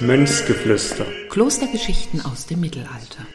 Mönchsgeflüster. Klostergeschichten aus dem Mittelalter.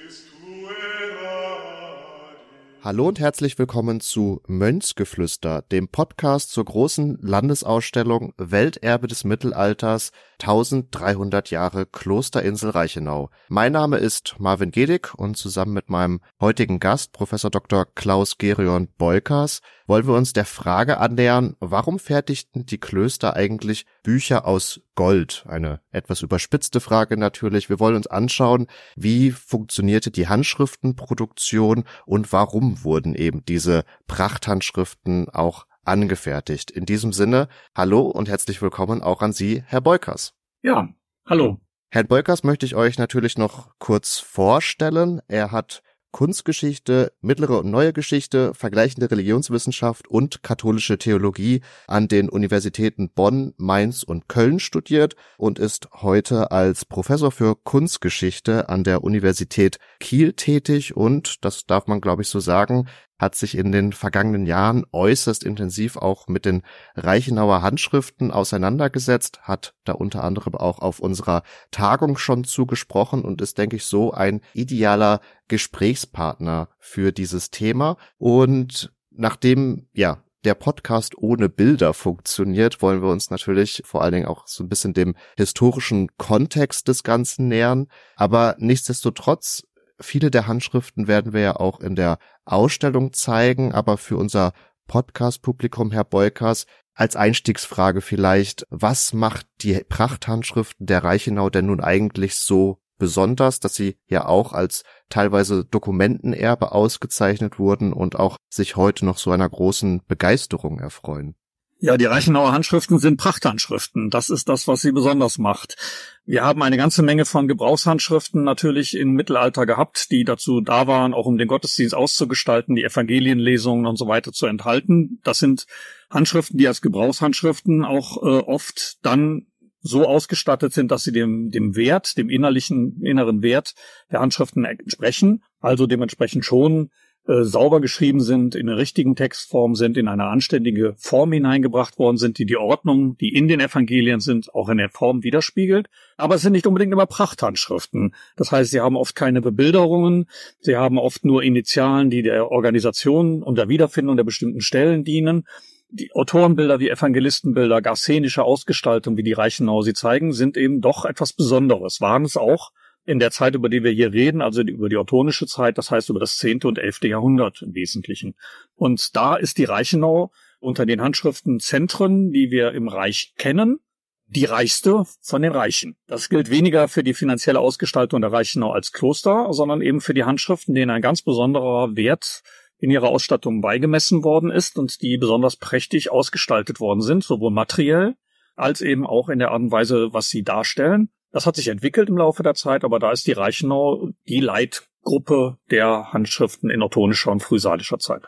Hallo und herzlich willkommen zu Mönchsgeflüster, dem Podcast zur großen Landesausstellung Welterbe des Mittelalters 1300 Jahre Klosterinsel Reichenau. Mein Name ist Marvin Gedig und zusammen mit meinem heutigen Gast, Professor Dr. Klaus Gerion Beukers, wollen wir uns der Frage annähern, warum fertigten die Klöster eigentlich Bücher aus Gold? Eine etwas überspitzte Frage natürlich. Wir wollen uns anschauen, wie funktionierte die Handschriftenproduktion und warum wurden eben diese Prachthandschriften auch angefertigt. In diesem Sinne, hallo und herzlich willkommen auch an Sie, Herr Beukers. Ja, hallo. Herrn Beukers möchte ich euch natürlich noch kurz vorstellen. Er hat Kunstgeschichte, mittlere und neue Geschichte, vergleichende Religionswissenschaft und katholische Theologie an den Universitäten Bonn, Mainz und Köln studiert und ist heute als Professor für Kunstgeschichte an der Universität Kiel tätig. Und, das darf man glaube ich so sagen, hat sich in den vergangenen Jahren äußerst intensiv auch mit den Reichenauer Handschriften auseinandergesetzt, hat da unter anderem auch auf unserer Tagung schon zugesprochen und ist, denke ich, so ein idealer Gesprächspartner für dieses Thema. Und nachdem, ja, der Podcast ohne Bilder funktioniert, wollen wir uns natürlich vor allen Dingen auch so ein bisschen dem historischen Kontext des Ganzen nähern. Aber nichtsdestotrotz viele der Handschriften werden wir ja auch in der Ausstellung zeigen, aber für unser Podcast-Publikum, Herr Beukers, als Einstiegsfrage vielleicht, was macht die Prachthandschriften der Reichenau denn nun eigentlich so besonders, dass sie ja auch als teilweise Dokumentenerbe ausgezeichnet wurden und auch sich heute noch so einer großen Begeisterung erfreuen? Ja, die Reichenauer Handschriften sind Prachthandschriften. Das ist das, was sie besonders macht. Wir haben eine ganze Menge von Gebrauchshandschriften natürlich im Mittelalter gehabt, die dazu da waren, auch um den Gottesdienst auszugestalten, die Evangelienlesungen und so weiter zu enthalten. Das sind Handschriften, die als Gebrauchshandschriften auch äh, oft dann so ausgestattet sind, dass sie dem, dem Wert, dem innerlichen, inneren Wert der Handschriften entsprechen, also dementsprechend schon äh, sauber geschrieben sind, in der richtigen Textform sind, in eine anständige Form hineingebracht worden sind, die die Ordnung, die in den Evangelien sind, auch in der Form widerspiegelt. Aber es sind nicht unbedingt immer Prachthandschriften. Das heißt, sie haben oft keine Bebilderungen, sie haben oft nur Initialen, die der Organisation und der Wiederfindung der bestimmten Stellen dienen. Die Autorenbilder wie Evangelistenbilder, gar szenische Ausgestaltung, wie die Reichenau sie zeigen, sind eben doch etwas Besonderes, waren es auch in der Zeit, über die wir hier reden, also über die ottonische Zeit, das heißt über das zehnte und elfte Jahrhundert im Wesentlichen. Und da ist die Reichenau unter den Handschriftenzentren, die wir im Reich kennen, die reichste von den Reichen. Das gilt weniger für die finanzielle Ausgestaltung der Reichenau als Kloster, sondern eben für die Handschriften, denen ein ganz besonderer Wert in ihrer Ausstattung beigemessen worden ist und die besonders prächtig ausgestaltet worden sind, sowohl materiell als eben auch in der Art und Weise, was sie darstellen. Das hat sich entwickelt im Laufe der Zeit, aber da ist die Reichenau die Leitgruppe der Handschriften in ottonischer und frühsalischer Zeit.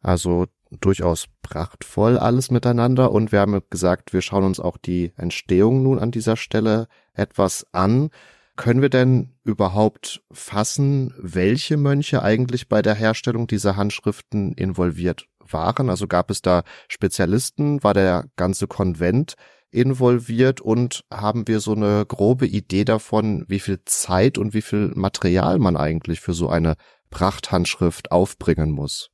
Also durchaus prachtvoll alles miteinander und wir haben gesagt, wir schauen uns auch die Entstehung nun an dieser Stelle etwas an. Können wir denn überhaupt fassen, welche Mönche eigentlich bei der Herstellung dieser Handschriften involviert waren? Also gab es da Spezialisten? War der ganze Konvent involviert und haben wir so eine grobe Idee davon, wie viel Zeit und wie viel Material man eigentlich für so eine Prachthandschrift aufbringen muss?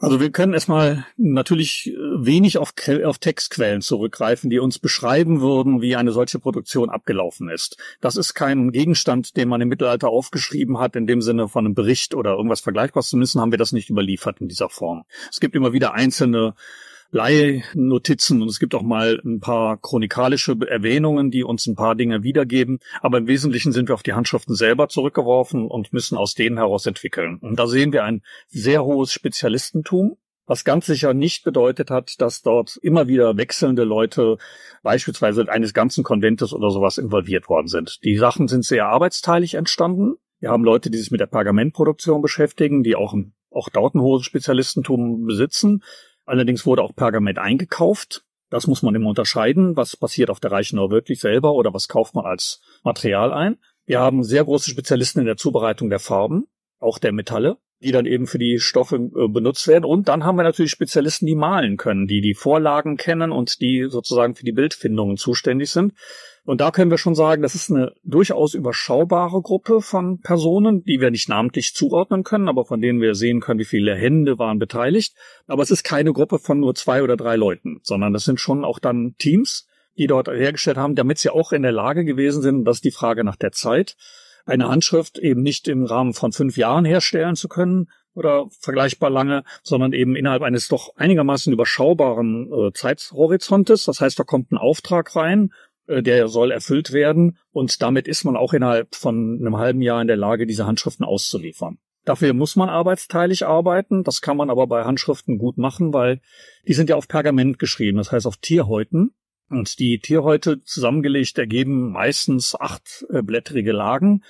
Also wir können erstmal natürlich wenig auf, auf, Textquellen zurückgreifen, die uns beschreiben würden, wie eine solche Produktion abgelaufen ist. Das ist kein Gegenstand, den man im Mittelalter aufgeschrieben hat, in dem Sinne von einem Bericht oder irgendwas Vergleichbares. Zumindest haben wir das nicht überliefert in dieser Form. Es gibt immer wieder einzelne Leihnotizen und es gibt auch mal ein paar chronikalische Erwähnungen, die uns ein paar Dinge wiedergeben. Aber im Wesentlichen sind wir auf die Handschriften selber zurückgeworfen und müssen aus denen heraus entwickeln. Und da sehen wir ein sehr hohes Spezialistentum, was ganz sicher nicht bedeutet hat, dass dort immer wieder wechselnde Leute beispielsweise eines ganzen Konventes oder sowas involviert worden sind. Die Sachen sind sehr arbeitsteilig entstanden. Wir haben Leute, die sich mit der Pergamentproduktion beschäftigen, die auch, auch dort ein hohes Spezialistentum besitzen. Allerdings wurde auch Pergament eingekauft. Das muss man immer unterscheiden. Was passiert auf der Reichenau wirklich selber oder was kauft man als Material ein? Wir haben sehr große Spezialisten in der Zubereitung der Farben, auch der Metalle. die dann eben für die Stoffe äh, benutzt werden. Und dann haben wir natürlich Spezialisten, die malen können, die die Vorlagen kennen und die sozusagen für die Bildfindungen zuständig sind. Und da können wir schon sagen, das ist eine durchaus überschaubare Gruppe von Personen, die wir nicht namentlich zuordnen können, aber von denen wir sehen können, wie viele Hände waren beteiligt. Aber es ist keine Gruppe von nur zwei oder drei Leuten, sondern das sind schon auch dann Teams, die dort hergestellt haben, damit sie auch in der Lage gewesen sind, das ist die Frage nach der Zeit, eine Handschrift eben nicht im Rahmen von fünf Jahren herstellen zu können oder vergleichbar lange, sondern eben innerhalb eines doch einigermaßen überschaubaren äh, Zeithorizontes. Das heißt, da kommt ein Auftrag rein, der soll erfüllt werden und damit ist man auch innerhalb von einem halben Jahr in der Lage, diese Handschriften auszuliefern. Dafür muss man arbeitsteilig arbeiten. Das kann man aber bei Handschriften gut machen, weil die sind ja auf Pergament geschrieben, das heißt auf Tierhäuten. Und die Tierhäute zusammengelegt ergeben meistens achtblättrige Lagen.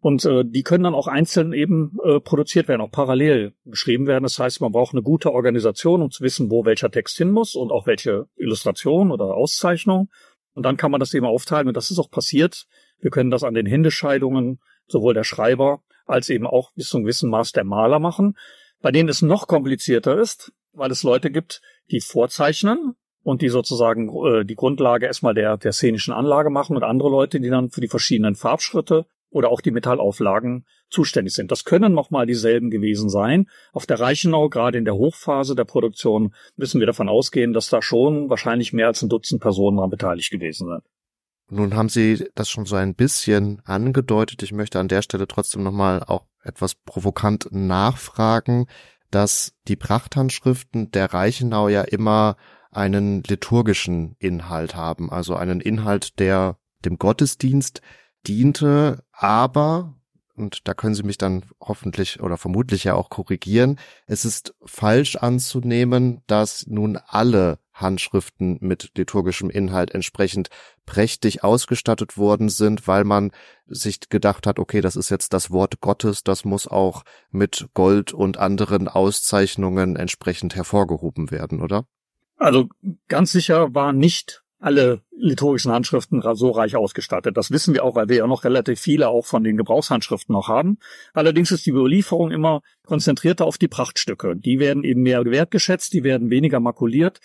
Und äh, die können dann auch einzeln eben äh, produziert werden, auch parallel geschrieben werden. Das heißt, man braucht eine gute Organisation, um zu wissen, wo welcher Text hin muss und auch welche Illustration oder Auszeichnung. Und dann kann man das eben aufteilen. Und das ist auch passiert. Wir können das an den Händescheidungen sowohl der Schreiber als eben auch bis zu einem gewissen Maß der Maler machen, bei denen es noch komplizierter ist, weil es Leute gibt, die vorzeichnen und die sozusagen äh, die Grundlage erstmal der, der szenischen Anlage machen und andere Leute, die dann für die verschiedenen Farbschritte oder auch die Metallauflagen zuständig sind. Das können nochmal dieselben gewesen sein. Auf der Reichenau, gerade in der Hochphase der Produktion, müssen wir davon ausgehen, dass da schon wahrscheinlich mehr als ein Dutzend Personen daran beteiligt gewesen sind. Nun haben Sie das schon so ein bisschen angedeutet. Ich möchte an der Stelle trotzdem nochmal auch etwas provokant nachfragen, dass die Prachthandschriften der Reichenau ja immer einen liturgischen Inhalt haben, also einen Inhalt, der dem Gottesdienst diente, aber und da können Sie mich dann hoffentlich oder vermutlich ja auch korrigieren. Es ist falsch anzunehmen, dass nun alle Handschriften mit liturgischem Inhalt entsprechend prächtig ausgestattet worden sind, weil man sich gedacht hat, okay, das ist jetzt das Wort Gottes, das muss auch mit Gold und anderen Auszeichnungen entsprechend hervorgehoben werden, oder? Also ganz sicher waren nicht alle liturgischen Handschriften so reich ausgestattet. Das wissen wir auch, weil wir ja noch relativ viele auch von den Gebrauchshandschriften noch haben. Allerdings ist die Überlieferung immer konzentrierter auf die Prachtstücke. Die werden eben mehr wertgeschätzt, die werden weniger makuliert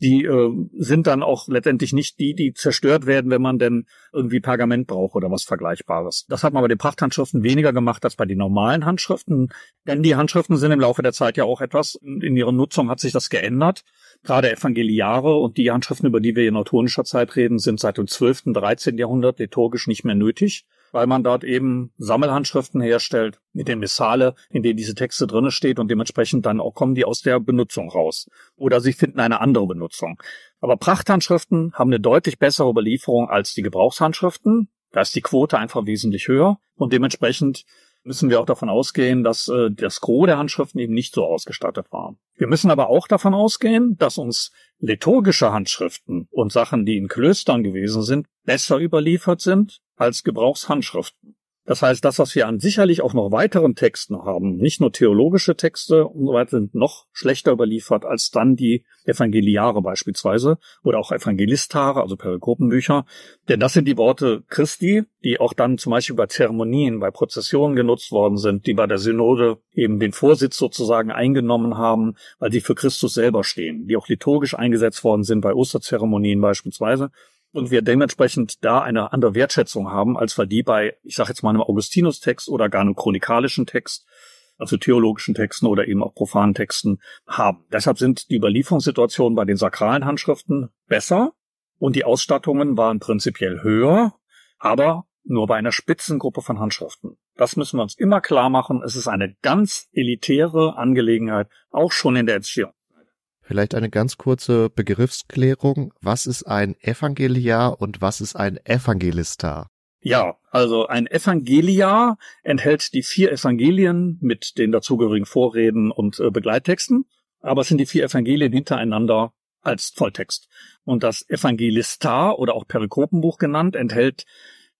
die äh, sind dann auch letztendlich nicht die, die zerstört werden, wenn man denn irgendwie Pergament braucht oder was Vergleichbares. Das hat man bei den Prachthandschriften weniger gemacht als bei den normalen Handschriften, denn die Handschriften sind im Laufe der Zeit ja auch etwas, in ihrer Nutzung hat sich das geändert. Gerade Evangeliare und die Handschriften, über die wir in neutonischer Zeit reden, sind seit dem 12., 13. Jahrhundert liturgisch nicht mehr nötig weil man dort eben Sammelhandschriften herstellt mit den Missale, in denen diese Texte drinne steht und dementsprechend dann auch kommen die aus der Benutzung raus. Oder sie finden eine andere Benutzung. Aber Prachthandschriften haben eine deutlich bessere Überlieferung als die Gebrauchshandschriften. Da ist die Quote einfach wesentlich höher und dementsprechend müssen wir auch davon ausgehen, dass äh, das Gros der Handschriften eben nicht so ausgestattet war. Wir müssen aber auch davon ausgehen, dass uns liturgische Handschriften und Sachen, die in Klöstern gewesen sind, besser überliefert sind als Gebrauchshandschriften. Das heißt, das, was wir an sicherlich auch noch weiteren Texten haben, nicht nur theologische Texte und so weiter, sind noch schlechter überliefert als dann die Evangeliare beispielsweise oder auch Evangelistare, also Perikopenbücher. Denn das sind die Worte Christi, die auch dann zum Beispiel bei Zeremonien, bei Prozessionen genutzt worden sind, die bei der Synode eben den Vorsitz sozusagen eingenommen haben, weil sie für Christus selber stehen, die auch liturgisch eingesetzt worden sind bei Osterzeremonien beispielsweise und wir dementsprechend da eine andere Wertschätzung haben, als wir die bei, ich sage jetzt mal, einem Augustinus-Text oder gar einem chronikalischen Text, also theologischen Texten oder eben auch profanen Texten haben. Deshalb sind die Überlieferungssituationen bei den sakralen Handschriften besser und die Ausstattungen waren prinzipiell höher, aber nur bei einer Spitzengruppe von Handschriften. Das müssen wir uns immer klar machen. Es ist eine ganz elitäre Angelegenheit, auch schon in der Erziehung. Vielleicht eine ganz kurze Begriffsklärung. Was ist ein Evangeliar und was ist ein Evangelistar? Ja, also ein Evangeliar enthält die vier Evangelien mit den dazugehörigen Vorreden und äh, Begleittexten, aber es sind die vier Evangelien hintereinander als Volltext. Und das Evangelistar oder auch Perikopenbuch genannt enthält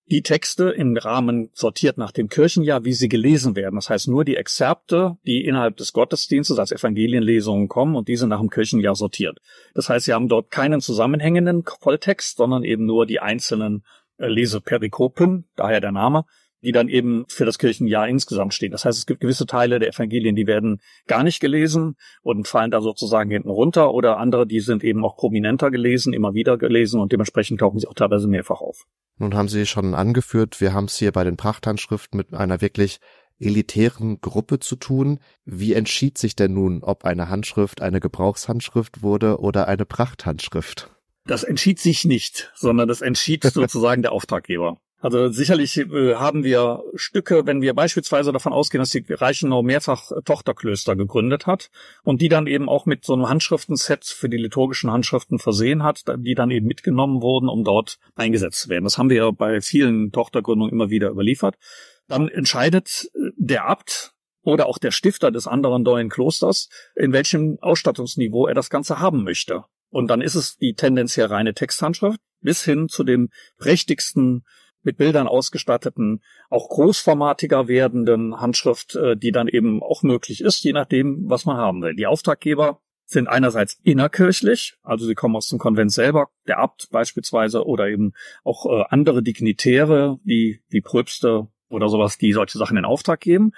die Texte im Rahmen sortiert nach dem Kirchenjahr, wie sie gelesen werden. Das heißt nur die Exzerpte, die innerhalb des Gottesdienstes als Evangelienlesungen kommen und diese nach dem Kirchenjahr sortiert. Das heißt, sie haben dort keinen zusammenhängenden Volltext, sondern eben nur die einzelnen äh, Leseperikopen, daher der Name, die dann eben für das Kirchenjahr insgesamt stehen. Das heißt, es gibt gewisse Teile der Evangelien, die werden gar nicht gelesen und fallen da sozusagen hinten runter oder andere, die sind eben auch prominenter gelesen, immer wieder gelesen und dementsprechend tauchen sie auch teilweise mehrfach auf. Nun haben Sie schon angeführt, wir haben es hier bei den Prachthandschriften mit einer wirklich elitären Gruppe zu tun. Wie entschied sich denn nun, ob eine Handschrift eine Gebrauchshandschrift wurde oder eine Prachthandschrift? Das entschied sich nicht, sondern das entschied sozusagen der Auftraggeber. Also sicherlich äh, haben wir Stücke, wenn wir beispielsweise davon ausgehen, dass die Reichenau mehrfach Tochterklöster gegründet hat und die dann eben auch mit so einem Handschriftenset für die liturgischen Handschriften versehen hat, die dann eben mitgenommen wurden, um dort eingesetzt zu werden. Das haben wir ja bei vielen Tochtergründungen immer wieder überliefert. Dann entscheidet äh, der Abt oder auch der Stifter des anderen neuen Klosters, in welchem Ausstattungsniveau er das Ganze haben möchte. Und dann ist es die tendenziell reine Texthandschrift bis hin zu dem prächtigsten mit Bildern ausgestatteten, auch großformatiger werdenden Handschrift, äh, die dann eben auch möglich ist, je nachdem, was man haben will. Die Auftraggeber sind einerseits innerkirchlich, also sie kommen aus dem Konvent selber, der Abt beispielsweise oder eben auch äh, andere Dignitäre, wie, wie Pröpste oder sowas, die solche Sachen in Auftrag geben.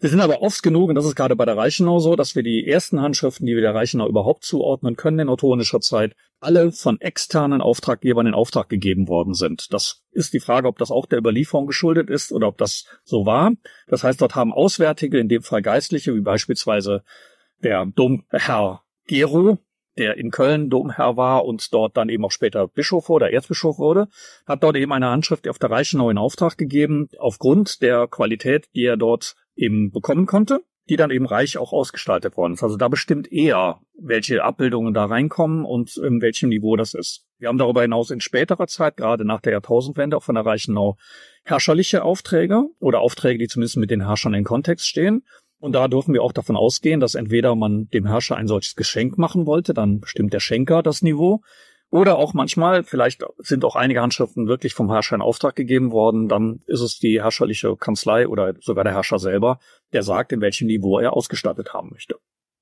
Wir sind aber oft genug, und das ist gerade bei der Reichenau so, dass wir die ersten Handschriften, die wir der Reichenau überhaupt zuordnen können in ottonischer Zeit, alle von externen Auftraggebern in Auftrag gegeben worden sind. Das ist die Frage, ob das auch der Überlieferung geschuldet ist oder ob das so war. Das heißt, dort haben Auswärtige, in dem Fall Geistliche, wie beispielsweise der Domherr Gero, der in Köln Domherr war und dort dann eben auch später Bischof wurde, Erzbischof wurde, hat dort eben eine Handschrift auf der Reichenau in Auftrag gegeben, aufgrund der Qualität, die er dort eben bekommen konnte, die dann eben reich auch ausgestaltet worden ist. Also da bestimmt eher, welche Abbildungen da reinkommen und in welchem Niveau das ist. Wir haben darüber hinaus in späterer Zeit, gerade nach der Jahrtausendwende, auch von der Reichenau herrscherliche Aufträge oder Aufträge, die zumindest mit den Herrschern in Kontext stehen. Und da dürfen wir auch davon ausgehen, dass entweder man dem Herrscher ein solches Geschenk machen wollte, dann bestimmt der Schenker das Niveau, oder auch manchmal, vielleicht sind auch einige Handschriften wirklich vom Herrscher in Auftrag gegeben worden, dann ist es die herrscherliche Kanzlei oder sogar der Herrscher selber, der sagt, in welchem Niveau er ausgestattet haben möchte.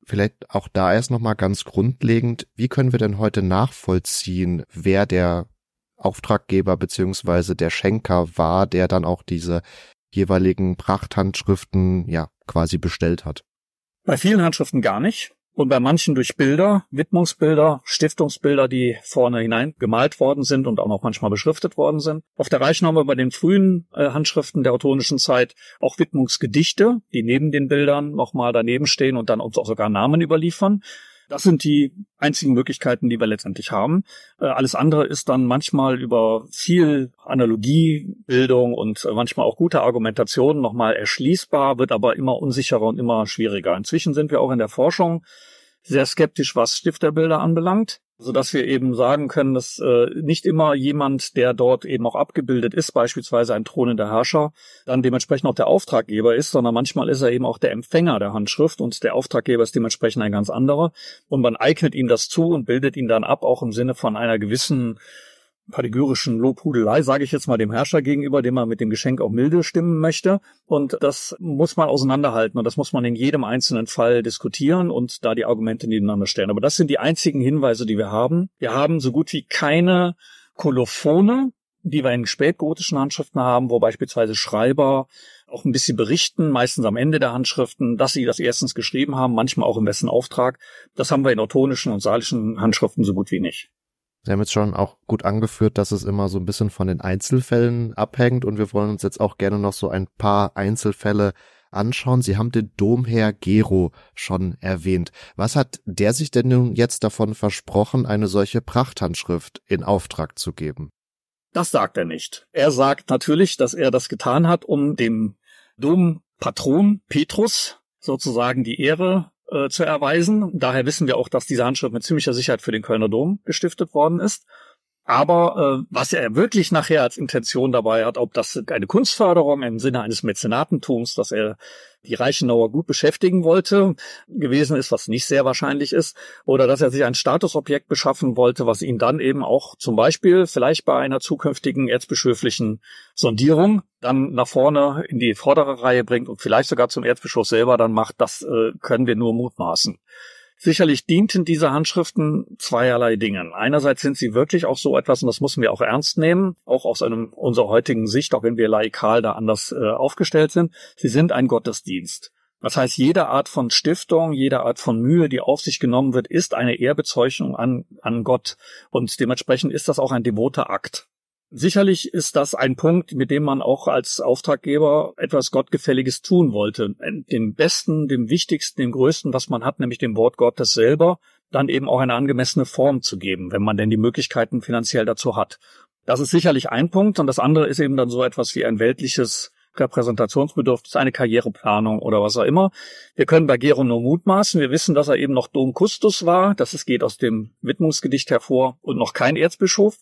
Vielleicht auch da erst nochmal ganz grundlegend, wie können wir denn heute nachvollziehen, wer der Auftraggeber beziehungsweise der Schenker war, der dann auch diese jeweiligen Prachthandschriften ja quasi bestellt hat? Bei vielen Handschriften gar nicht und bei manchen durch Bilder, Widmungsbilder, Stiftungsbilder, die vorne hinein gemalt worden sind und auch noch manchmal beschriftet worden sind. Auf der Reichen haben wir bei den frühen äh, Handschriften der ottonischen Zeit auch Widmungsgedichte, die neben den Bildern nochmal daneben stehen und dann uns auch sogar Namen überliefern. Das sind die einzigen Möglichkeiten, die wir letztendlich haben. Äh, alles andere ist dann manchmal über viel Analogiebildung und äh, manchmal auch gute Argumentation nochmal erschließbar, wird aber immer unsicherer und immer schwieriger. Inzwischen sind wir auch in der Forschung sehr skeptisch, was Stifterbilder anbelangt so dass wir eben sagen können, dass äh, nicht immer jemand, der dort eben auch abgebildet ist, beispielsweise ein thronender Herrscher, dann dementsprechend auch der Auftraggeber ist, sondern manchmal ist er eben auch der Empfänger der Handschrift und der Auftraggeber ist dementsprechend ein ganz anderer. Und man eignet ihm das zu und bildet ihn dann ab, auch im Sinne von einer gewissen padigyrischen Lobhudelei, sage ich jetzt mal dem Herrscher gegenüber, dem man mit dem Geschenk auch milde stimmen möchte. Und das muss man auseinanderhalten und das muss man in jedem einzelnen Fall diskutieren und da die Argumente nebeneinander stellen. Aber das sind die einzigen Hinweise, die wir haben. Wir haben so gut wie keine Kolophone, die wir in spätgotischen Handschriften haben, wo beispielsweise Schreiber auch ein bisschen berichten, meistens am Ende der Handschriften, dass sie das erstens geschrieben haben, manchmal auch im wessen Auftrag. Das haben wir in ottonischen und salischen Handschriften so gut wie nicht. Sie haben jetzt schon auch gut angeführt, dass es immer so ein bisschen von den Einzelfällen abhängt und wir wollen uns jetzt auch gerne noch so ein paar Einzelfälle anschauen. Sie haben den Domherr Gero schon erwähnt. Was hat der sich denn nun jetzt davon versprochen, eine solche Prachthandschrift in Auftrag zu geben? Das sagt er nicht. Er sagt natürlich, dass er das getan hat, um dem Dompatron Petrus sozusagen die Ehre äh, zu erweisen. Daher wissen wir auch, dass diese Handschrift mit ziemlicher Sicherheit für den Kölner Dom gestiftet worden ist. Aber äh, was er wirklich nachher als Intention dabei hat, ob das eine Kunstförderung im Sinne eines Mäzenatentums, dass er die Reichenauer gut beschäftigen wollte, gewesen ist, was nicht sehr wahrscheinlich ist, oder dass er sich ein Statusobjekt beschaffen wollte, was ihn dann eben auch zum Beispiel vielleicht bei einer zukünftigen erzbischöflichen Sondierung dann nach vorne in die vordere Reihe bringt und vielleicht sogar zum Erzbischof selber dann macht, das äh, können wir nur mutmaßen. Sicherlich dienten diese Handschriften zweierlei Dingen. Einerseits sind sie wirklich auch so etwas, und das müssen wir auch ernst nehmen, auch aus einem, unserer heutigen Sicht, auch wenn wir laikal da anders äh, aufgestellt sind. Sie sind ein Gottesdienst. Das heißt, jede Art von Stiftung, jede Art von Mühe, die auf sich genommen wird, ist eine Ehrbezeugung an, an Gott. Und dementsprechend ist das auch ein devoter Akt. Sicherlich ist das ein Punkt, mit dem man auch als Auftraggeber etwas Gottgefälliges tun wollte. Dem Besten, dem Wichtigsten, dem Größten, was man hat, nämlich dem Wort Gottes selber, dann eben auch eine angemessene Form zu geben, wenn man denn die Möglichkeiten finanziell dazu hat. Das ist sicherlich ein Punkt und das andere ist eben dann so etwas wie ein weltliches Repräsentationsbedürfnis, eine Karriereplanung oder was auch immer. Wir können bei Gero nur mutmaßen. Wir wissen, dass er eben noch Dom Custus war. Das geht aus dem Widmungsgedicht hervor und noch kein Erzbischof.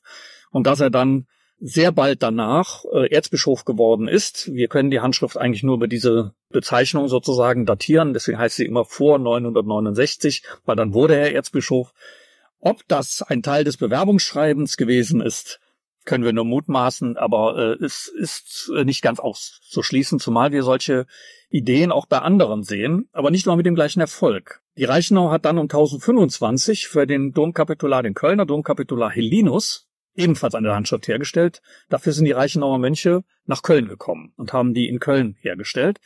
Und dass er dann sehr bald danach äh, Erzbischof geworden ist. Wir können die Handschrift eigentlich nur über diese Bezeichnung sozusagen datieren. Deswegen heißt sie immer vor 969, weil dann wurde er Erzbischof. Ob das ein Teil des Bewerbungsschreibens gewesen ist, können wir nur mutmaßen, aber äh, es ist nicht ganz auszuschließen, zumal wir solche Ideen auch bei anderen sehen, aber nicht immer mit dem gleichen Erfolg. Die Reichenau hat dann um 1025 für den Domkapitular, den Kölner Domkapitular Hellinus, ebenfalls eine Handschrift hergestellt. Dafür sind die Reichenauer Mönche nach Köln gekommen und haben die in Köln hergestellt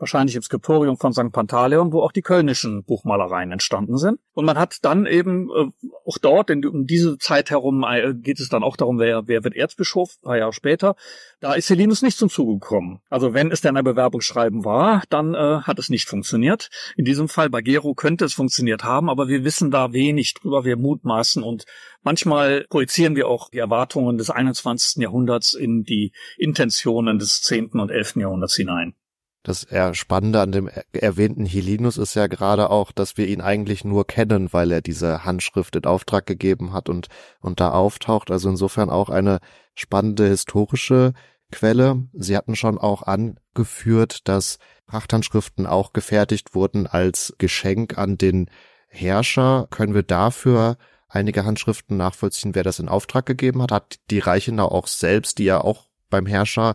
wahrscheinlich im Skriptorium von St. Pantaleon, wo auch die kölnischen Buchmalereien entstanden sind. Und man hat dann eben äh, auch dort, in, um diese Zeit herum äh, geht es dann auch darum, wer, wer wird Erzbischof, ein paar Jahre später. Da ist Selinus nicht zum Zuge gekommen. Also wenn es denn ein Bewerbungsschreiben war, dann äh, hat es nicht funktioniert. In diesem Fall bei Gero könnte es funktioniert haben, aber wir wissen da wenig drüber, wir mutmaßen und manchmal projizieren wir auch die Erwartungen des 21. Jahrhunderts in die Intentionen des 10. und 11. Jahrhunderts hinein. Das Spannende an dem erwähnten Helinus ist ja gerade auch, dass wir ihn eigentlich nur kennen, weil er diese Handschrift in Auftrag gegeben hat und, und da auftaucht. Also insofern auch eine spannende historische Quelle. Sie hatten schon auch angeführt, dass Prachthandschriften auch gefertigt wurden als Geschenk an den Herrscher. Können wir dafür einige Handschriften nachvollziehen, wer das in Auftrag gegeben hat? Hat die Reichenau auch selbst, die ja auch beim Herrscher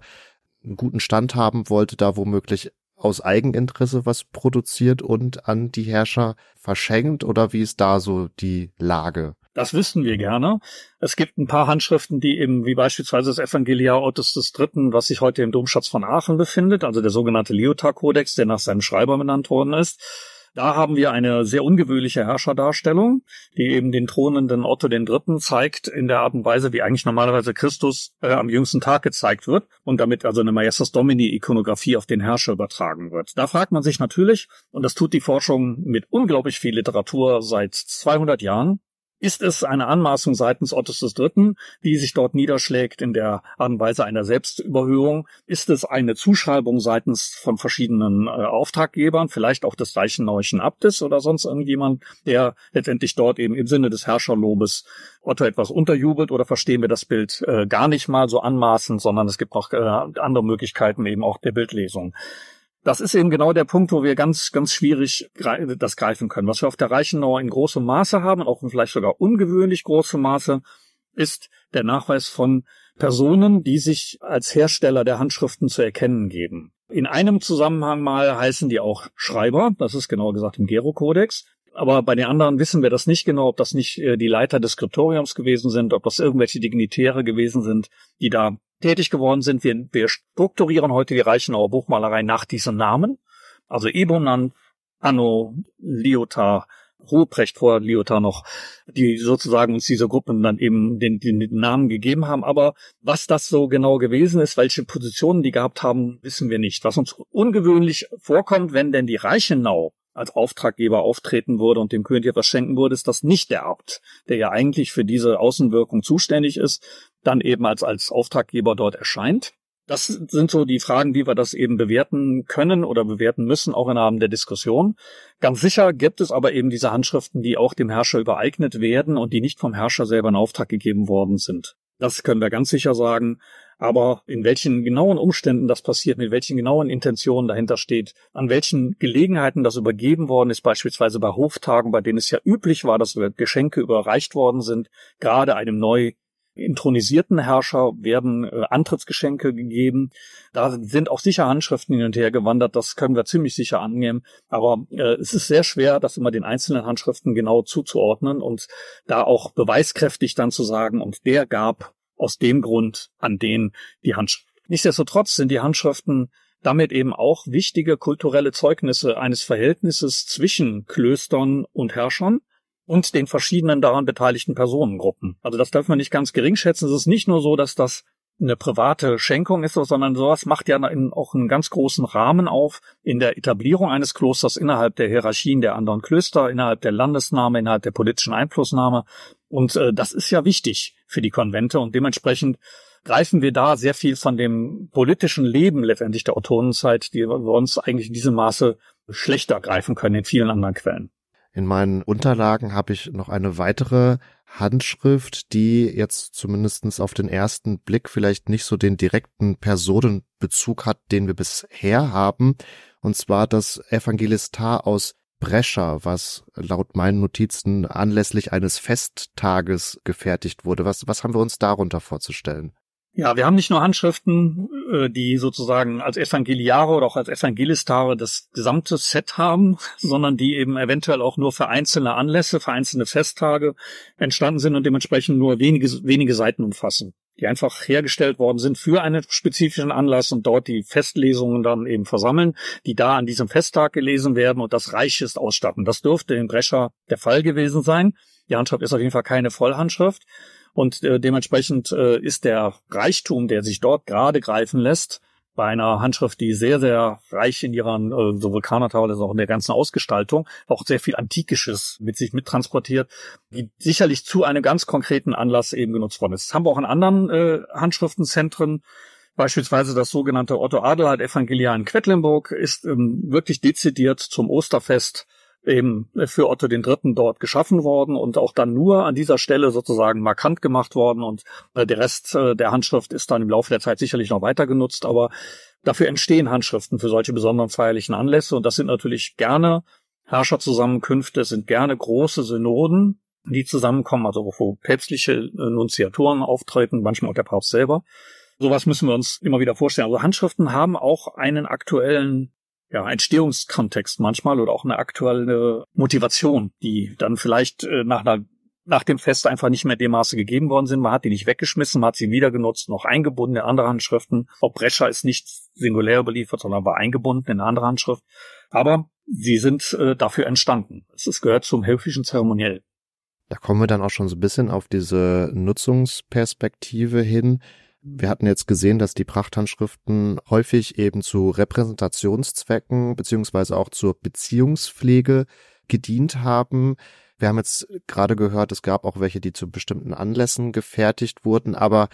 einen guten Stand haben wollte, da womöglich aus Eigeninteresse was produziert und an die Herrscher verschenkt oder wie ist da so die Lage? Das wüssten wir gerne. Es gibt ein paar Handschriften, die eben, wie beispielsweise das Evangelia Ottos III., was sich heute im Domschatz von Aachen befindet, also der sogenannte Lyotard-Kodex, der nach seinem Schreiber benannt worden ist, da haben wir eine sehr ungewöhnliche Herrscherdarstellung, die eben den thronenden Otto III. zeigt in der Art und Weise, wie eigentlich normalerweise Christus äh, am jüngsten Tag gezeigt wird und damit also eine Majestas Domini Ikonografie auf den Herrscher übertragen wird. Da fragt man sich natürlich, und das tut die Forschung mit unglaublich viel Literatur seit 200 Jahren, ist es eine Anmaßung seitens Ottos III., die sich dort niederschlägt in der Art und Weise einer Selbstüberhöhung? Ist es eine Zuschreibung seitens von verschiedenen äh, Auftraggebern, vielleicht auch des reichenauischen Abtes oder sonst irgendjemand, der letztendlich dort eben im Sinne des Herrscherlobes Otto etwas unterjubelt oder verstehen wir das Bild äh, gar nicht mal so anmaßend, sondern es gibt noch äh, andere Möglichkeiten eben auch der Bildlesung. Das ist eben genau der Punkt, wo wir ganz, ganz schwierig das greifen können. Was wir auf der Reichenauer in großem Maße haben, auch vielleicht sogar ungewöhnlich großem Maße, ist der Nachweis von Personen, die sich als Hersteller der Handschriften zu erkennen geben. In einem Zusammenhang mal heißen die auch Schreiber, das ist genauer gesagt im Gero-Kodex. Aber bei den anderen wissen wir das nicht genau, ob das nicht äh, die Leiter des Skriptoriums gewesen sind, ob das irgendwelche Dignitäre gewesen sind, die da tätig geworden sind. Wir, wir strukturieren heute die Reichenauer Buchmalerei nach diesen Namen. Also Ebonan, Anno, Lyotard, Ruprecht vor Lyotard noch, die sozusagen uns diese Gruppen dann eben den, den, Namen gegeben haben. Aber was das so genau gewesen ist, welche Positionen die gehabt haben, wissen wir nicht. Was uns ungewöhnlich vorkommt, wenn denn die Reichenau als Auftraggeber auftreten würde und dem König etwas schenken würde, ist das nicht der Abt, der ja eigentlich für diese Außenwirkung zuständig ist, dann eben als, als Auftraggeber dort erscheint. Das sind so die Fragen, wie wir das eben bewerten können oder bewerten müssen, auch im Rahmen der Diskussion. Ganz sicher gibt es aber eben diese Handschriften, die auch dem Herrscher übereignet werden und die nicht vom Herrscher selber in Auftrag gegeben worden sind. Das können wir ganz sicher sagen. Aber in welchen genauen Umständen das passiert, mit welchen genauen Intentionen dahinter steht, an welchen Gelegenheiten das übergeben worden ist, beispielsweise bei Hoftagen, bei denen es ja üblich war, dass Geschenke überreicht worden sind, gerade einem neu intronisierten Herrscher werden äh, Antrittsgeschenke gegeben. Da sind auch sicher Handschriften hin und her gewandert, das können wir ziemlich sicher annehmen. Aber äh, es ist sehr schwer, das immer den einzelnen Handschriften genau zuzuordnen und da auch beweiskräftig dann zu sagen, und der gab aus dem Grund an den die Handschrift. Nichtsdestotrotz sind die Handschriften damit eben auch wichtige kulturelle Zeugnisse eines Verhältnisses zwischen Klöstern und Herrschern und den verschiedenen daran beteiligten Personengruppen. Also das darf man nicht ganz gering schätzen. Es ist nicht nur so, dass das eine private Schenkung ist, sondern sowas macht ja auch einen ganz großen Rahmen auf in der Etablierung eines Klosters innerhalb der Hierarchien der anderen Klöster, innerhalb der Landesnahme, innerhalb der politischen Einflussnahme. Und äh, das ist ja wichtig für die Konvente und dementsprechend greifen wir da sehr viel von dem politischen Leben letztendlich der Autonenzeit, die wir uns eigentlich in diesem Maße schlechter greifen können in vielen anderen Quellen. In meinen Unterlagen habe ich noch eine weitere Handschrift, die jetzt zumindestens auf den ersten Blick vielleicht nicht so den direkten Personenbezug hat, den wir bisher haben. Und zwar das Evangelistar aus Brescia, was laut meinen Notizen anlässlich eines Festtages gefertigt wurde. Was, was haben wir uns darunter vorzustellen? Ja, wir haben nicht nur Handschriften, äh, die sozusagen als Evangeliare oder auch als Evangelistare das gesamte Set haben, sondern die eben eventuell auch nur für einzelne Anlässe, für einzelne Festtage entstanden sind und dementsprechend nur wenige, wenige Seiten umfassen, die einfach hergestellt worden sind für einen spezifischen Anlass und dort die Festlesungen dann eben versammeln, die da an diesem Festtag gelesen werden und das Reichest ausstatten. Das dürfte in Brescher der Fall gewesen sein. Die Handschrift ist auf jeden Fall keine Vollhandschrift. Und äh, dementsprechend äh, ist der Reichtum, der sich dort gerade greifen lässt, bei einer Handschrift, die sehr, sehr reich in ihrer äh, sowohl Kanatau als auch in der ganzen Ausgestaltung, auch sehr viel Antikisches mit sich mittransportiert, die sicherlich zu einem ganz konkreten Anlass eben genutzt worden ist. Das haben wir auch in anderen äh, Handschriftenzentren. Beispielsweise das sogenannte Otto Adelheid Evangeliar in Quedlinburg ist ähm, wirklich dezidiert zum Osterfest eben für Otto den Dritten dort geschaffen worden und auch dann nur an dieser Stelle sozusagen markant gemacht worden und äh, der Rest äh, der Handschrift ist dann im Laufe der Zeit sicherlich noch weiter genutzt, aber dafür entstehen Handschriften für solche besonderen feierlichen Anlässe und das sind natürlich gerne Herrscherzusammenkünfte, sind gerne große Synoden, die zusammenkommen, also wo päpstliche äh, Nunziatoren auftreten, manchmal auch der Papst selber. Sowas müssen wir uns immer wieder vorstellen. Also Handschriften haben auch einen aktuellen ja, Entstehungskontext manchmal oder auch eine aktuelle Motivation, die dann vielleicht äh, nach einer nach dem Fest einfach nicht mehr dem Maße gegeben worden sind. Man hat die nicht weggeschmissen, man hat sie wieder genutzt, noch eingebunden in andere Handschriften. Auch Brescher ist nicht singulär überliefert, sondern war eingebunden in eine andere Handschrift. Aber sie sind äh, dafür entstanden. Es gehört zum höfischen Zeremoniell. Da kommen wir dann auch schon so ein bisschen auf diese Nutzungsperspektive hin. Wir hatten jetzt gesehen, dass die Prachthandschriften häufig eben zu Repräsentationszwecken beziehungsweise auch zur Beziehungspflege gedient haben. Wir haben jetzt gerade gehört, es gab auch welche, die zu bestimmten Anlässen gefertigt wurden, aber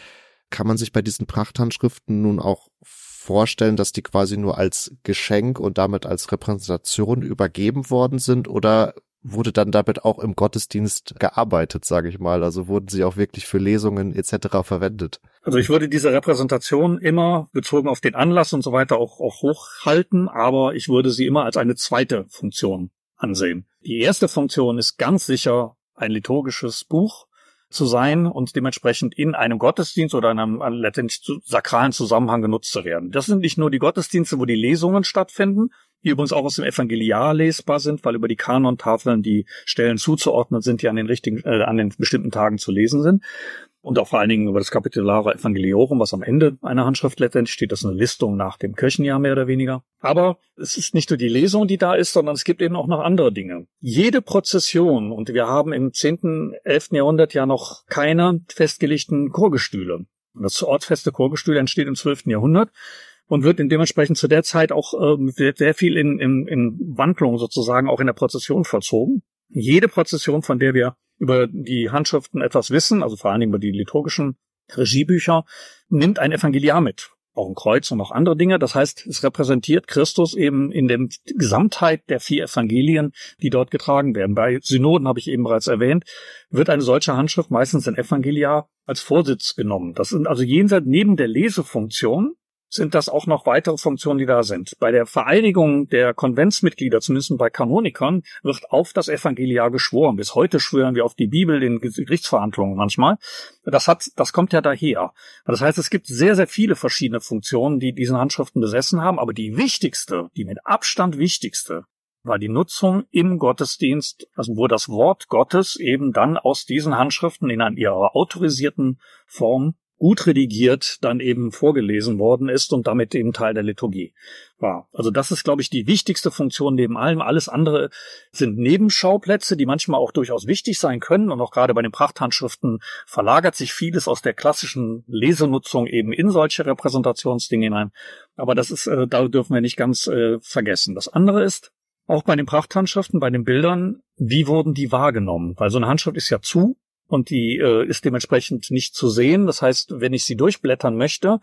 kann man sich bei diesen Prachthandschriften nun auch vorstellen, dass die quasi nur als Geschenk und damit als Repräsentation übergeben worden sind oder wurde dann damit auch im Gottesdienst gearbeitet, sage ich mal. Also wurden sie auch wirklich für Lesungen etc. verwendet. Also ich würde diese Repräsentation immer bezogen auf den Anlass und so weiter auch, auch hochhalten, aber ich würde sie immer als eine zweite Funktion ansehen. Die erste Funktion ist ganz sicher ein liturgisches Buch zu sein und dementsprechend in einem Gottesdienst oder in einem letztendlich sakralen Zusammenhang genutzt zu werden. Das sind nicht nur die Gottesdienste, wo die Lesungen stattfinden, die übrigens auch aus dem Evangeliar lesbar sind, weil über die Kanontafeln die Stellen zuzuordnen sind, die an den richtigen, äh, an den bestimmten Tagen zu lesen sind. Und auch vor allen Dingen über das Capitulare Evangeliorum, was am Ende einer Handschrift letztendlich steht. Das ist eine Listung nach dem Kirchenjahr mehr oder weniger. Aber es ist nicht nur die Lesung, die da ist, sondern es gibt eben auch noch andere Dinge. Jede Prozession, und wir haben im 10., 11. Jahrhundert ja noch keine festgelegten Chorgestühle. Das ortsfeste Chorgestühl entsteht im 12. Jahrhundert und wird in dementsprechend zu der Zeit auch äh, sehr viel in, in, in Wandlung sozusagen auch in der Prozession vollzogen. Jede Prozession, von der wir über die Handschriften etwas wissen, also vor allen Dingen über die liturgischen Regiebücher, nimmt ein Evangeliar mit. Auch ein Kreuz und auch andere Dinge. Das heißt, es repräsentiert Christus eben in der Gesamtheit der vier Evangelien, die dort getragen werden. Bei Synoden habe ich eben bereits erwähnt, wird eine solche Handschrift meistens ein Evangeliar als Vorsitz genommen. Das sind also jenseits neben der Lesefunktion sind das auch noch weitere Funktionen, die da sind. Bei der Vereinigung der Konventsmitglieder, zumindest bei Kanonikern, wird auf das Evangeliar geschworen. Bis heute schwören wir auf die Bibel in Gerichtsverhandlungen manchmal. Das hat, das kommt ja daher. Das heißt, es gibt sehr, sehr viele verschiedene Funktionen, die diesen Handschriften besessen haben. Aber die wichtigste, die mit Abstand wichtigste, war die Nutzung im Gottesdienst, also wo das Wort Gottes eben dann aus diesen Handschriften in ihrer autorisierten Form gut redigiert dann eben vorgelesen worden ist und damit eben Teil der Liturgie war. Also das ist, glaube ich, die wichtigste Funktion neben allem. Alles andere sind Nebenschauplätze, die manchmal auch durchaus wichtig sein können. Und auch gerade bei den Prachthandschriften verlagert sich vieles aus der klassischen Lesenutzung eben in solche Repräsentationsdinge hinein. Aber das ist, äh, da dürfen wir nicht ganz äh, vergessen. Das andere ist, auch bei den Prachthandschriften, bei den Bildern, wie wurden die wahrgenommen? Weil so eine Handschrift ist ja zu, und die äh, ist dementsprechend nicht zu sehen. Das heißt, wenn ich sie durchblättern möchte,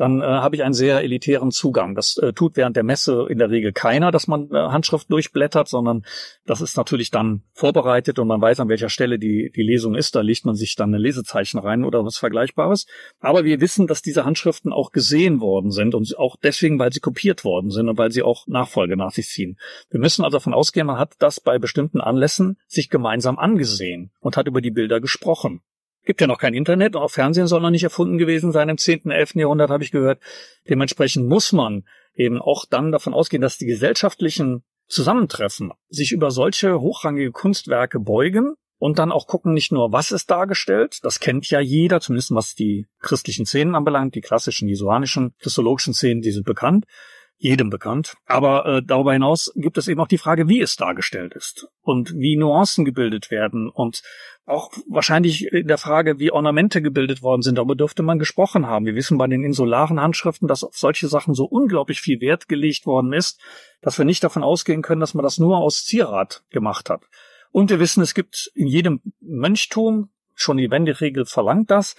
dann äh, habe ich einen sehr elitären Zugang. Das äh, tut während der Messe in der Regel keiner, dass man äh, Handschrift durchblättert, sondern das ist natürlich dann vorbereitet und man weiß, an welcher Stelle die, die Lesung ist. Da legt man sich dann ein Lesezeichen rein oder was Vergleichbares. Aber wir wissen, dass diese Handschriften auch gesehen worden sind und auch deswegen, weil sie kopiert worden sind und weil sie auch Nachfolge nach sich ziehen. Wir müssen also davon ausgehen, man hat das bei bestimmten Anlässen sich gemeinsam angesehen und hat über die Bilder gesprochen. Gibt ja noch kein Internet, auch Fernsehen soll noch nicht erfunden gewesen sein im 10., 11. Jahrhundert, habe ich gehört. Dementsprechend muss man eben auch dann davon ausgehen, dass die gesellschaftlichen Zusammentreffen sich über solche hochrangige Kunstwerke beugen und dann auch gucken, nicht nur, was ist dargestellt, das kennt ja jeder, zumindest was die christlichen Szenen anbelangt, die klassischen jesuanischen christologischen Szenen, die sind bekannt, jedem bekannt. Aber äh, darüber hinaus gibt es eben auch die Frage, wie es dargestellt ist und wie Nuancen gebildet werden und auch wahrscheinlich in der Frage, wie Ornamente gebildet worden sind. Darüber dürfte man gesprochen haben. Wir wissen bei den insularen Handschriften, dass auf solche Sachen so unglaublich viel Wert gelegt worden ist, dass wir nicht davon ausgehen können, dass man das nur aus Zierat gemacht hat. Und wir wissen, es gibt in jedem Mönchtum, schon die Wenderegel verlangt das,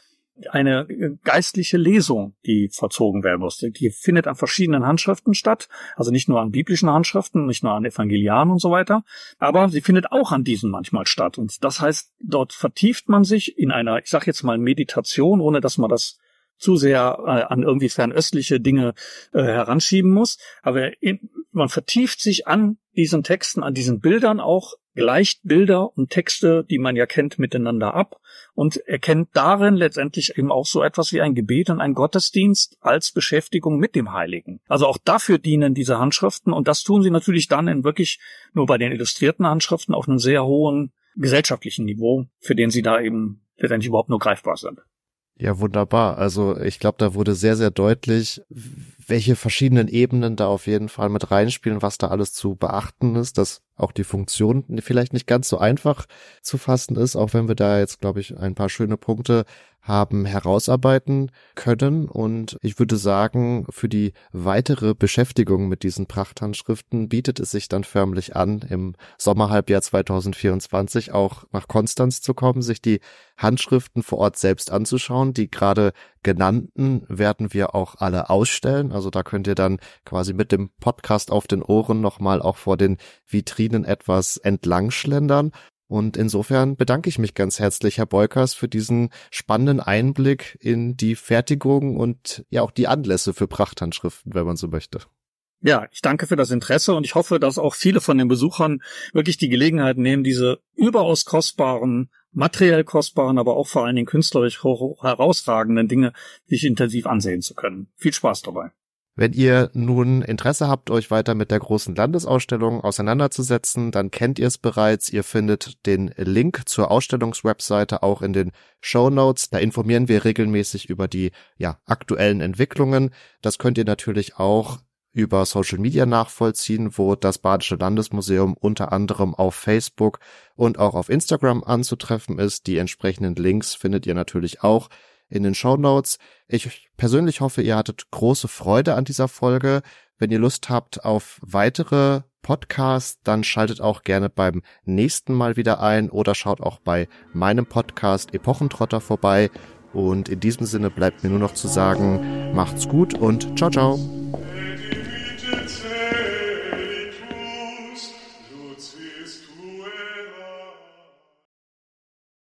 eine äh, geistliche Lesung, die verzogen werden muss. Die findet an verschiedenen Handschriften statt, also nicht nur an biblischen Handschriften, nicht nur an Evangelianen und so weiter, aber sie findet auch an diesen manchmal statt. Und das heißt, dort vertieft man sich in einer, ich sage jetzt mal Meditation, ohne dass man das zu sehr äh, an irgendwie fernöstliche Dinge äh, heranschieben muss. Aber in, man vertieft sich an diesen Texten, an diesen Bildern auch, gleicht Bilder und Texte, die man ja kennt, miteinander ab und erkennt darin letztendlich eben auch so etwas wie ein Gebet und ein Gottesdienst als Beschäftigung mit dem Heiligen. Also auch dafür dienen diese Handschriften und das tun sie natürlich dann in wirklich nur bei den illustrierten Handschriften auf einem sehr hohen gesellschaftlichen Niveau, für den sie da eben letztendlich überhaupt nur greifbar sind. Ja, wunderbar. Also ich glaube, da wurde sehr, sehr deutlich, welche verschiedenen Ebenen da auf jeden Fall mit reinspielen, was da alles zu beachten ist, dass auch die Funktion vielleicht nicht ganz so einfach zu fassen ist, auch wenn wir da jetzt, glaube ich, ein paar schöne Punkte haben herausarbeiten können. Und ich würde sagen, für die weitere Beschäftigung mit diesen Prachthandschriften bietet es sich dann förmlich an, im Sommerhalbjahr 2024 auch nach Konstanz zu kommen, sich die Handschriften vor Ort selbst anzuschauen. Die gerade genannten werden wir auch alle ausstellen. Also da könnt ihr dann quasi mit dem Podcast auf den Ohren nochmal auch vor den Vitrinen etwas entlang schlendern und insofern bedanke ich mich ganz herzlich, Herr Beukers, für diesen spannenden Einblick in die Fertigung und ja auch die Anlässe für Prachthandschriften, wenn man so möchte. Ja, ich danke für das Interesse und ich hoffe, dass auch viele von den Besuchern wirklich die Gelegenheit nehmen, diese überaus kostbaren, materiell kostbaren, aber auch vor allen Dingen künstlerisch herausragenden Dinge sich intensiv ansehen zu können. Viel Spaß dabei. Wenn ihr nun Interesse habt, euch weiter mit der großen Landesausstellung auseinanderzusetzen, dann kennt ihr es bereits. Ihr findet den Link zur Ausstellungswebseite auch in den Show Notes. Da informieren wir regelmäßig über die ja, aktuellen Entwicklungen. Das könnt ihr natürlich auch über Social Media nachvollziehen, wo das Badische Landesmuseum unter anderem auf Facebook und auch auf Instagram anzutreffen ist. Die entsprechenden Links findet ihr natürlich auch in den Show Notes. Ich persönlich hoffe, ihr hattet große Freude an dieser Folge. Wenn ihr Lust habt auf weitere Podcasts, dann schaltet auch gerne beim nächsten Mal wieder ein oder schaut auch bei meinem Podcast Epochentrotter vorbei. Und in diesem Sinne bleibt mir nur noch zu sagen, macht's gut und ciao, ciao.